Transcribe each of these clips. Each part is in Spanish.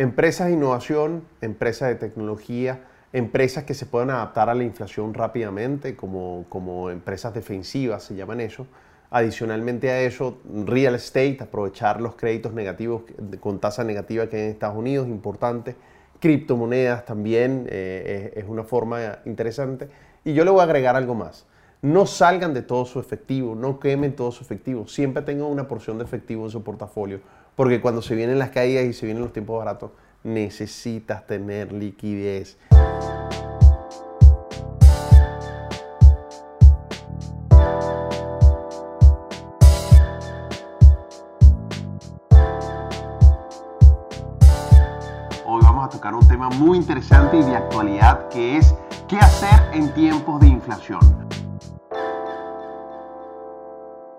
Empresas de innovación, empresas de tecnología, empresas que se puedan adaptar a la inflación rápidamente, como, como empresas defensivas, se llaman eso. Adicionalmente a eso, real estate, aprovechar los créditos negativos con tasa negativa que hay en Estados Unidos, importante. Criptomonedas también eh, es, una forma interesante. Y yo le voy a agregar algo más. No salgan de todo su efectivo, no quemen todo su efectivo. Siempre tengan una porción de efectivo en su portafolio, porque cuando se vienen las caídas y se vienen los tiempos baratos, necesitas tener liquidez. Hoy vamos a tocar un tema muy interesante y de actualidad que es qué hacer en tiempos de inflación.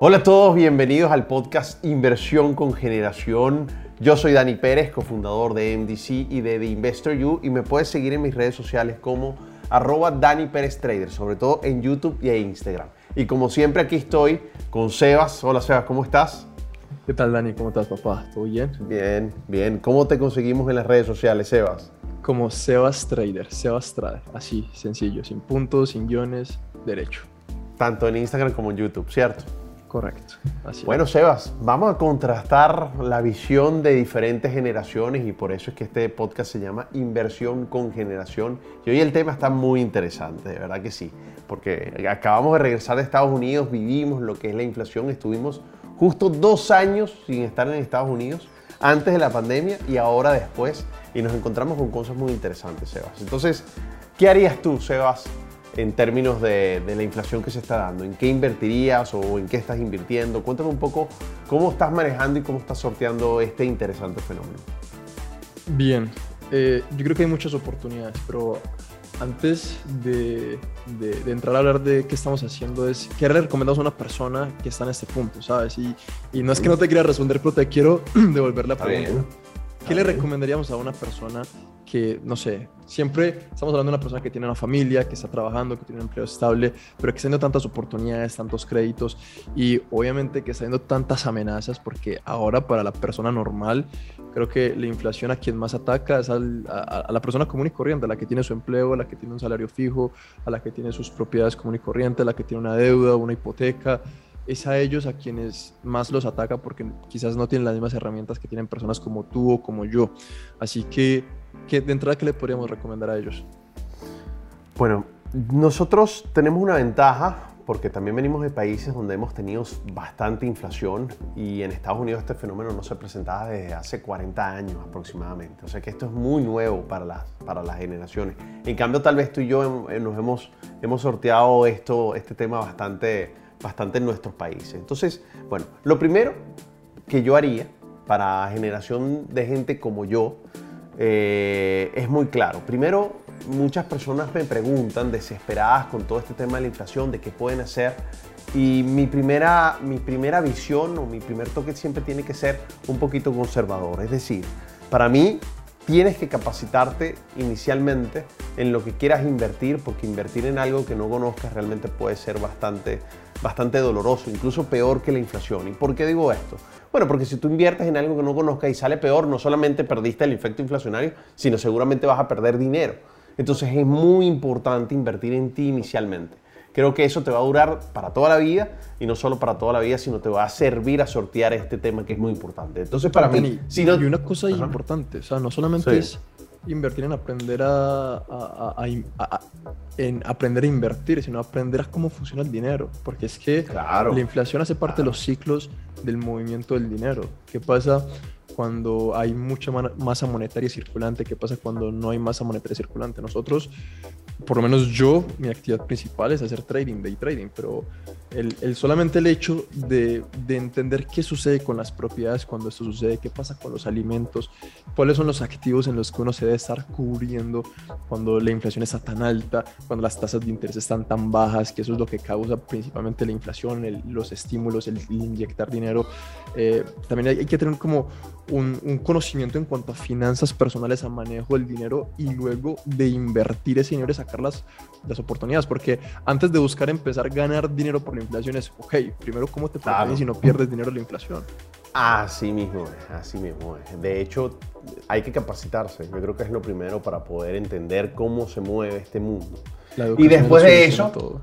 Hola a todos, bienvenidos al podcast Inversión con Generación. Yo soy Dani Pérez, cofundador de MDC y de The Investor You y me puedes seguir en mis redes sociales como arroba Dani Pérez Trader, sobre todo en YouTube y en Instagram. Y como siempre aquí estoy con Sebas. Hola Sebas, ¿cómo estás? ¿Qué tal Dani? ¿Cómo estás papá? ¿Todo bien? Bien, bien. ¿Cómo te conseguimos en las redes sociales, Sebas? Como Sebas Trader, Sebas Trader, así, sencillo, sin puntos, sin guiones, derecho. Tanto en Instagram como en YouTube, ¿cierto? Correcto. Así bueno, Sebas, vamos a contrastar la visión de diferentes generaciones y por eso es que este podcast se llama Inversión con Generación. Y hoy el tema está muy interesante, de verdad que sí, porque acabamos de regresar de Estados Unidos, vivimos lo que es la inflación, estuvimos justo dos años sin estar en Estados Unidos, antes de la pandemia y ahora después, y nos encontramos con cosas muy interesantes, Sebas. Entonces, ¿qué harías tú, Sebas, en términos de, la inflación que se está dando? ¿En qué invertirías o en qué estás invirtiendo? Cuéntame un poco cómo estás manejando y cómo estás sorteando este interesante fenómeno. Bien, eh, yo creo que hay muchas oportunidades, pero antes de, entrar a hablar de qué estamos haciendo, es qué le recomendamos a una persona que está en este punto, ¿sabes? Y, y no es que no te quiera responder, pero te quiero devolver la pregunta. ¿Qué le recomendaríamos a una persona que, no sé, siempre estamos hablando de una persona que tiene una familia, que está trabajando, que tiene un empleo estable, pero que está viendo tantas oportunidades, tantos créditos y obviamente que está viendo tantas amenazas porque ahora para la persona normal, creo que la inflación a quien más ataca es a, a, la persona común y corriente, a la que tiene su empleo, a la que tiene un salario fijo, a la que tiene sus propiedades común y corriente, a la que tiene una deuda, una hipoteca es a ellos a quienes más los ataca porque quizás no tienen las mismas herramientas que tienen personas como tú o como yo. Así que, ¿qué, de entrada, ¿qué le podríamos recomendar a ellos? Bueno, nosotros tenemos una ventaja porque también venimos de países donde hemos tenido bastante inflación y en Estados Unidos este fenómeno no se presentaba desde hace 40 años aproximadamente. O sea que esto es muy nuevo para las, para las generaciones. En cambio, tal vez tú y yo nos hemos, hemos sorteado esto, este tema bastante, bastante en nuestros países. Entonces, bueno, lo primero que yo haría para generación de gente como yo eh, es muy claro. Primero, muchas personas me preguntan desesperadas con todo este tema de la inflación, de qué pueden hacer. Y mi primera, mi primera visión o mi primer toque siempre tiene que ser un poquito conservador. Es decir, para mí tienes que capacitarte inicialmente en lo que quieras invertir, porque invertir en algo que no conozcas realmente puede ser bastante, bastante doloroso, incluso peor que la inflación. ¿Y por qué digo esto? Bueno, porque si tú inviertes en algo que no conozcas y sale peor, no solamente perdiste el efecto inflacionario, sino seguramente vas a perder dinero. Entonces es muy importante invertir en ti inicialmente. Creo que eso te va a durar para toda la vida y no solo para toda la vida, sino te va a servir a sortear este tema que es muy importante. Entonces, para mí, si no... y una cosa importante, o sea, no solamente es invertir en aprender a, en aprender a invertir, sino aprender a cómo funciona el dinero, porque es que la inflación hace parte de los ciclos del movimiento del dinero. ¿Qué pasa cuando hay mucha masa monetaria circulante? ¿Qué pasa cuando no hay masa monetaria circulante? Nosotros por lo menos yo, mi actividad principal es hacer trading, day trading, pero el, solamente el hecho de, de, entender qué sucede con las propiedades cuando esto sucede, qué pasa con los alimentos, cuáles son los activos en los que uno se debe estar cubriendo cuando la inflación está tan alta, cuando las tasas de interés están tan bajas, que eso es lo que causa principalmente la inflación, los estímulos, el, inyectar dinero. Eh, también hay, hay, que tener como un, un conocimiento en cuanto a finanzas personales, a manejo del dinero y luego de invertir ese dinero, sacar las, las oportunidades, porque antes de buscar empezar a ganar dinero por la inflación es, ok, primero cómo te claro. si no pierdes dinero la inflación. Así mismo es, así mismo es. De hecho, hay que capacitarse. Yo creo que es lo primero para poder entender cómo se mueve este mundo. y después de eso... Todo.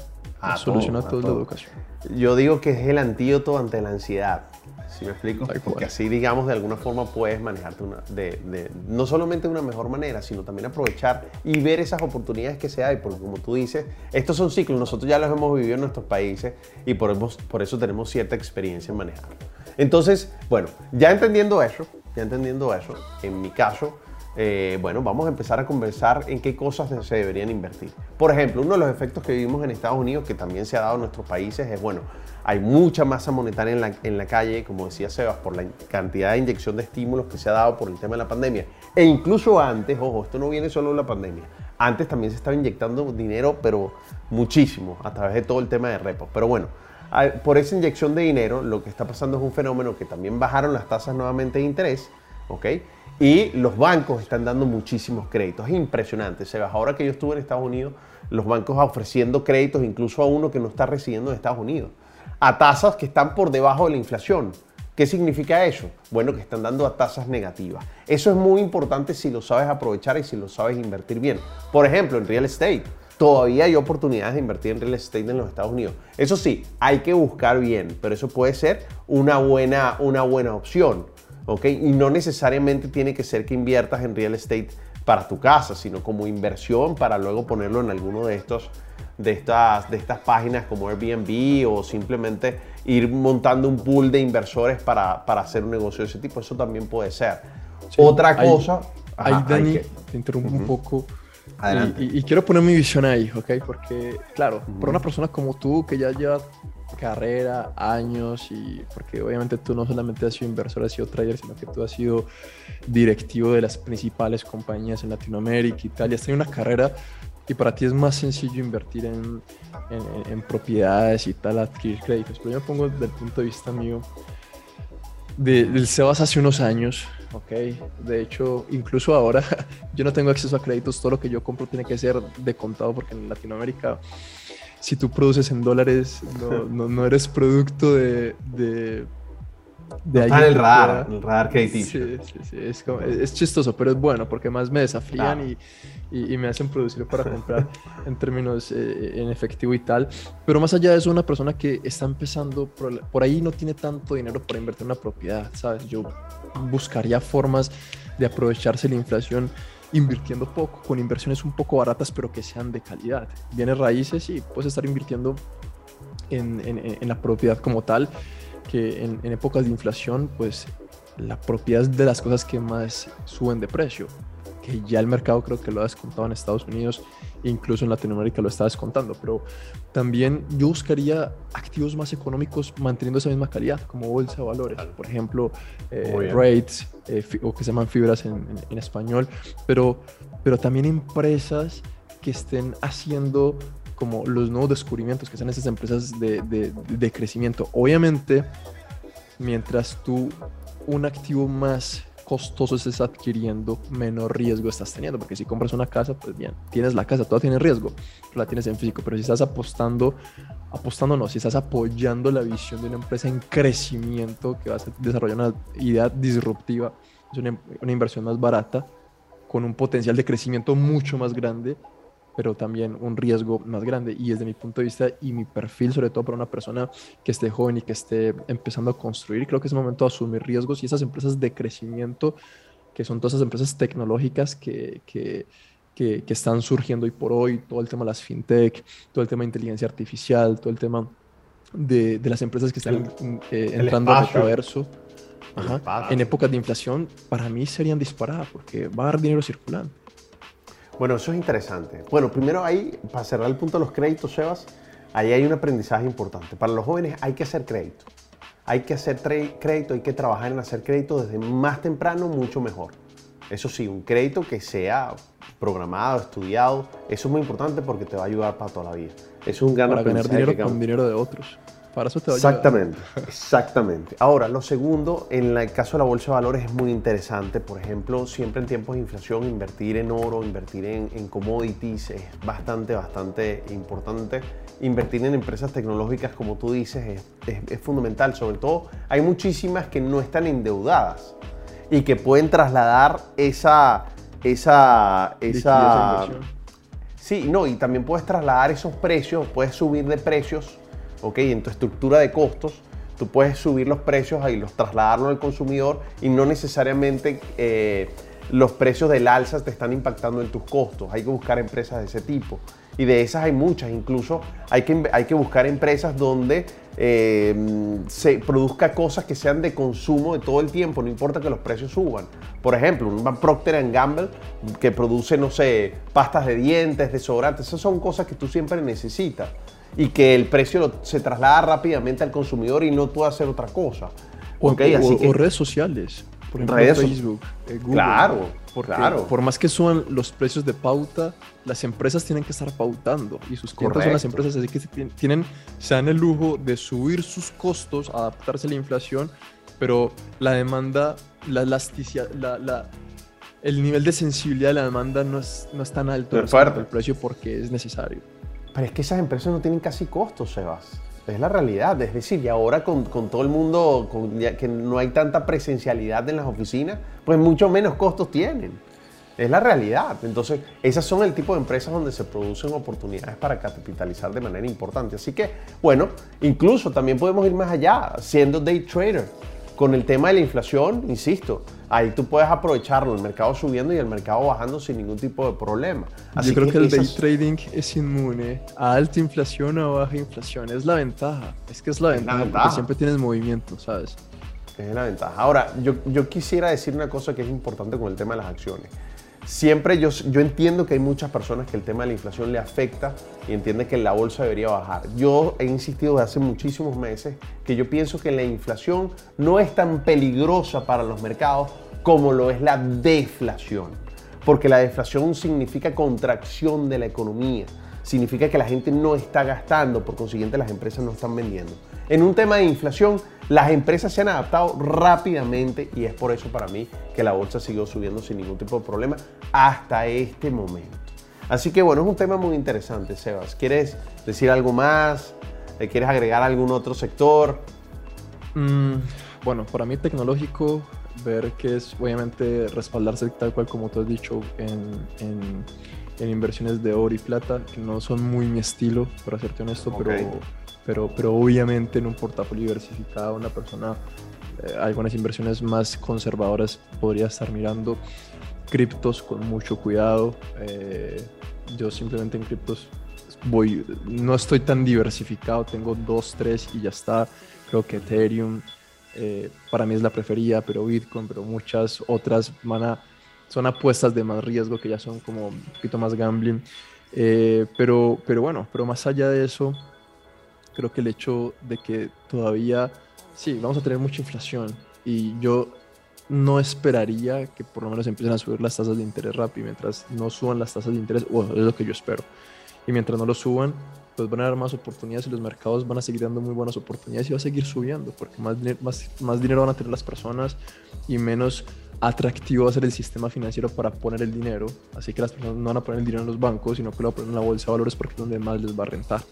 Soluciona todo, la educación. Yo digo que es el antídoto ante la ansiedad. ¿Sí me explico? Porque así, digamos, de alguna forma puedes manejarte una, de, no solamente de una mejor manera, sino también aprovechar y ver esas oportunidades que se hay. Porque como tú dices, estos son ciclos, nosotros ya los hemos vivido en nuestros países y por, por eso tenemos cierta experiencia en manejarlo. Entonces, bueno, ya entendiendo eso, ya entendiendo eso, en mi caso, eh, bueno, vamos a empezar a conversar en qué cosas se deberían invertir. Por ejemplo, uno de los efectos que vivimos en Estados Unidos, que también se ha dado en nuestros países, es, bueno, hay mucha masa monetaria en la, en la calle, como decía Sebas, por la cantidad de inyección de estímulos que se ha dado por el tema de la pandemia. E incluso antes, ojo, esto no viene solo de la pandemia, antes también se estaba inyectando dinero, pero muchísimo, a través de todo el tema de repos. Pero bueno, por esa inyección de dinero, lo que está pasando es un fenómeno que también bajaron las tasas nuevamente de interés, ¿ok? Y los bancos están dando muchísimos créditos. Es impresionante. Sebas, ahora que yo estuve en Estados Unidos, los bancos ofreciendo créditos incluso a uno que no está residiendo en Estados Unidos, a tasas que están por debajo de la inflación. ¿Qué significa eso? Bueno, que están dando a tasas negativas. Eso es muy importante si lo sabes aprovechar y si lo sabes invertir bien. Por ejemplo, en real estate. Todavía hay oportunidades de invertir en real estate en los Estados Unidos. Eso sí, hay que buscar bien, pero eso puede ser una buena, una buena opción. Y no necesariamente tiene que ser que inviertas en real estate para tu casa, sino como inversión para luego ponerlo en alguno de estos de estas, de estas páginas como Airbnb o simplemente ir montando un pool de inversores para, para hacer un negocio de ese tipo. Eso también puede ser. Otra cosa... Ahí, Dani, te interrumpo un poco. Adelante. Y, quiero poner mi visión ahí, ¿ok? Porque, claro, por una persona como tú que ya lleva carrera, años, y porque obviamente tú no solamente has sido inversor, has sido trader, sino que tú has sido directivo de las principales compañías en Latinoamérica y tal, y has tenido una carrera y para ti es más sencillo invertir en, en, propiedades y tal, adquirir créditos. Pero yo me pongo desde el punto de vista mío, de, del Sebas hace unos años, ok, de hecho, incluso ahora yo no tengo acceso a créditos, todo lo que yo compro tiene que ser de contado porque en Latinoamérica si tú produces en dólares, no, no, eres producto de... de, de en el radar, el radar crediticio. Sí, sí, sí. Es, es, chistoso, pero es bueno porque más me desafían y, y, me hacen producir para comprar en términos eh, en efectivo y tal. Pero más allá de eso, una persona que está empezando por, por ahí no tiene tanto dinero para invertir en una propiedad, ¿sabes? Yo buscaría formas de aprovecharse la inflación invirtiendo poco, con inversiones un poco baratas, pero que sean de calidad. Bienes raíces y puedes estar invirtiendo en, en, la propiedad como tal, que en, épocas de inflación, pues la propiedad es de las cosas que más suben de precio, que ya el mercado creo que lo ha descontado en Estados Unidos incluso en Latinoamérica lo está descontando, pero también yo buscaría activos más económicos manteniendo esa misma calidad, como bolsa de valores, por ejemplo, eh, rates, eh, o que se llaman fibras en, español, pero, pero también empresas que estén haciendo como los nuevos descubrimientos, que sean esas empresas de, de, de crecimiento. Obviamente, mientras tú un activo más costoso estás adquiriendo, menor riesgo estás teniendo. Porque si compras una casa, pues bien, tienes la casa, toda tiene riesgo, la tienes en físico. Pero si estás apostando, apostando no, si estás apoyando la visión de una empresa en crecimiento que vas a desarrollar una idea disruptiva, es una, una inversión más barata, con un potencial de crecimiento mucho más grande pero también un riesgo más grande. Y desde mi punto de vista y mi perfil, sobre todo para una persona que esté joven y que esté empezando a construir, creo que es el momento de asumir riesgos y esas empresas de crecimiento, que son todas esas empresas tecnológicas que, que, que, están surgiendo hoy por hoy, todo el tema de las fintech, todo el tema de inteligencia artificial, todo el tema de, de las empresas que están eh, entrando al metaverso. en épocas de inflación, para mí serían disparadas porque va a haber dinero circulante. Bueno, eso es interesante. Bueno, primero ahí, para cerrar el punto de los créditos, Sebas, ahí hay un aprendizaje importante. Para los jóvenes hay que hacer crédito. Hay que hacer crédito, hay que trabajar en hacer crédito desde más temprano, mucho mejor. Eso sí, un crédito que sea programado, estudiado, eso es muy importante porque te va a ayudar para toda la vida. Eso es un gran Para ganar dinero con dinero de otros. Para eso te Exactamente, exactamente. Ahora, lo segundo, en el caso de la bolsa de valores es muy interesante. Por ejemplo, siempre en tiempos de inflación, invertir en oro, invertir en, commodities es bastante, bastante importante. Invertir en empresas tecnológicas, como tú dices, es, es fundamental. Sobre todo, hay muchísimas que no están endeudadas. y que pueden trasladar esa, esa, esa, sí, no, y también puedes trasladar esos precios, puedes subir de precios, ok, en tu estructura de costos, tú puedes subir los precios y los trasladarlos al consumidor y no necesariamente eh, los precios del alza te están impactando en tus costos. Hay que buscar empresas de ese tipo. Y de esas hay muchas, incluso hay que, hay que buscar empresas donde eh, se produzca cosas que sean de consumo de todo el tiempo, no importa que los precios suban. Por ejemplo, un Procter Gamble que produce, no sé, pastas de dientes, desodorantes, esas son cosas que tú siempre necesitas y que el precio se traslada rápidamente al consumidor y no puede hacer otra cosa. O, o redes sociales. Por ejemplo, Facebook, eh, Google. Claro, porque claro. por más que suban los precios de pauta, las empresas tienen que estar pautando y sus clientes son las empresas, así que tienen, se dan el lujo de subir sus costos, adaptarse a la inflación, pero la demanda, la elasticidad, la, el nivel de sensibilidad de la demanda no es, no es tan alto respecto el precio porque es necesario. Pero es que esas empresas no tienen casi costos, Sebas. Es la realidad. Es decir, y ahora con, todo el mundo, que no hay tanta presencialidad en las oficinas, pues mucho menos costos tienen. Es la realidad. Entonces, esas son el tipo de empresas donde se producen oportunidades para capitalizar de manera importante. Así que, bueno, incluso también podemos ir más allá, siendo day trader. Con el tema de la inflación, insisto, ahí tú puedes aprovecharlo, el mercado subiendo y el mercado bajando sin ningún tipo de problema. Yo creo que, el day trading es inmune a alta inflación o a baja inflación. Es la ventaja. Es que es la ventaja, porque siempre tienes movimiento, ¿sabes? Es la ventaja. Ahora, yo, yo quisiera decir una cosa que es importante con el tema de las acciones. Siempre yo, yo entiendo que hay muchas personas que el tema de la inflación le afecta y entiende que la bolsa debería bajar. Yo he insistido desde hace muchísimos meses que yo pienso que la inflación no es tan peligrosa para los mercados como lo es la deflación. Porque la deflación significa contracción de la economía significa que la gente no está gastando, por consiguiente las empresas no están vendiendo. En un tema de inflación, las empresas se han adaptado rápidamente y es por eso para mí que la bolsa siguió subiendo sin ningún tipo de problema hasta este momento. Así que bueno, es un tema muy interesante, Sebas. ¿Quieres decir algo más? ¿Quieres agregar algún otro sector? Mm, bueno, para mí tecnológico, ver que es obviamente respaldarse tal cual como tú has dicho en inversiones de oro y plata, que no son muy mi estilo, para serte honesto, pero, pero, pero obviamente en un portafolio diversificado una persona, eh, algunas inversiones más conservadoras podría estar mirando criptos con mucho cuidado. Eh, yo simplemente en criptos voy, no estoy tan diversificado, tengo dos, tres y ya está. Creo que Ethereum eh, para mí es la preferida, pero Bitcoin, pero muchas otras van a son apuestas de más riesgo que ya son como un poquito más gambling. Eh, pero, pero bueno, pero más allá de eso, creo que el hecho de que todavía, sí, vamos a tener mucha inflación y yo no esperaría que por lo menos empiecen a subir las tasas de interés rápido mientras no suban las tasas de interés, bueno, es lo que yo espero. Y mientras no lo suban, pues van a haber más oportunidades y los mercados van a seguir dando muy buenas oportunidades y va a seguir subiendo porque más, más, más dinero van a tener las personas y menos atractivo va a ser el sistema financiero para poner el dinero. Así que las personas no van a poner el dinero en los bancos, sino que lo van a poner en la bolsa de valores porque es donde más les va a rentar.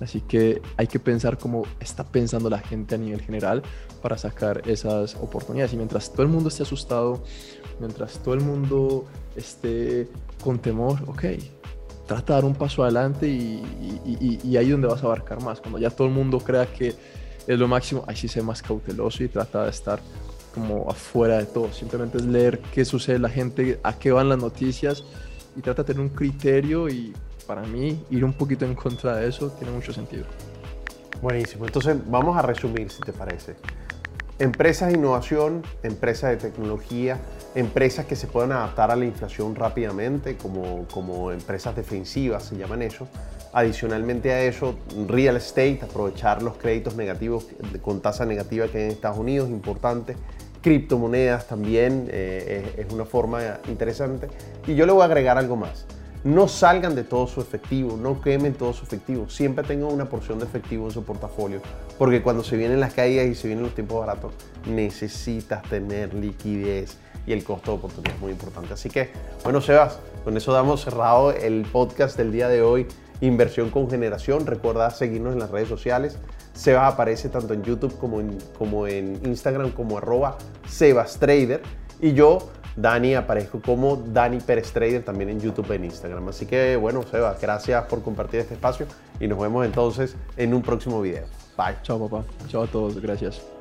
Así que hay que pensar cómo está pensando la gente a nivel general para sacar esas oportunidades. Y mientras todo el mundo esté asustado, mientras todo el mundo esté con temor, ok, trata de dar un paso adelante y, ahí donde vas a abarcar más. Cuando ya todo el mundo crea que es lo máximo, ahí sí sé más cauteloso y trata de estar como afuera de todo. Simplemente es leer qué sucede la gente, a qué van las noticias y trata de tener un criterio y para mí ir un poquito en contra de eso tiene mucho sentido. Buenísimo. Entonces vamos a resumir si te parece. Empresas de innovación, empresas de tecnología, empresas que se puedan adaptar a la inflación rápidamente, como, como empresas defensivas se llaman eso. Adicionalmente a eso, real estate, aprovechar los créditos negativos con tasa negativa que hay en Estados Unidos, importante criptomonedas también eh, es, una forma interesante. Y yo le voy a agregar algo más. No salgan de todo su efectivo, no quemen todo su efectivo. Siempre tengan una porción de efectivo en su portafolio, porque cuando se vienen las caídas y se vienen los tiempos baratos, necesitas tener liquidez y el costo de oportunidad es muy importante. Así que, bueno, Sebas, con eso damos cerrado el podcast del día de hoy, Inversión con Generación. Recuerda seguirnos en las redes sociales. Sebas aparece tanto en YouTube como en, Instagram como arroba Sebas Trader. Y yo, Dani, aparezco como Dani Pérez Trader también en YouTube e en Instagram. Así que bueno, Seba, gracias por compartir este espacio y nos vemos entonces en un próximo video. Bye. Chao, papá. Chao a todos. Gracias.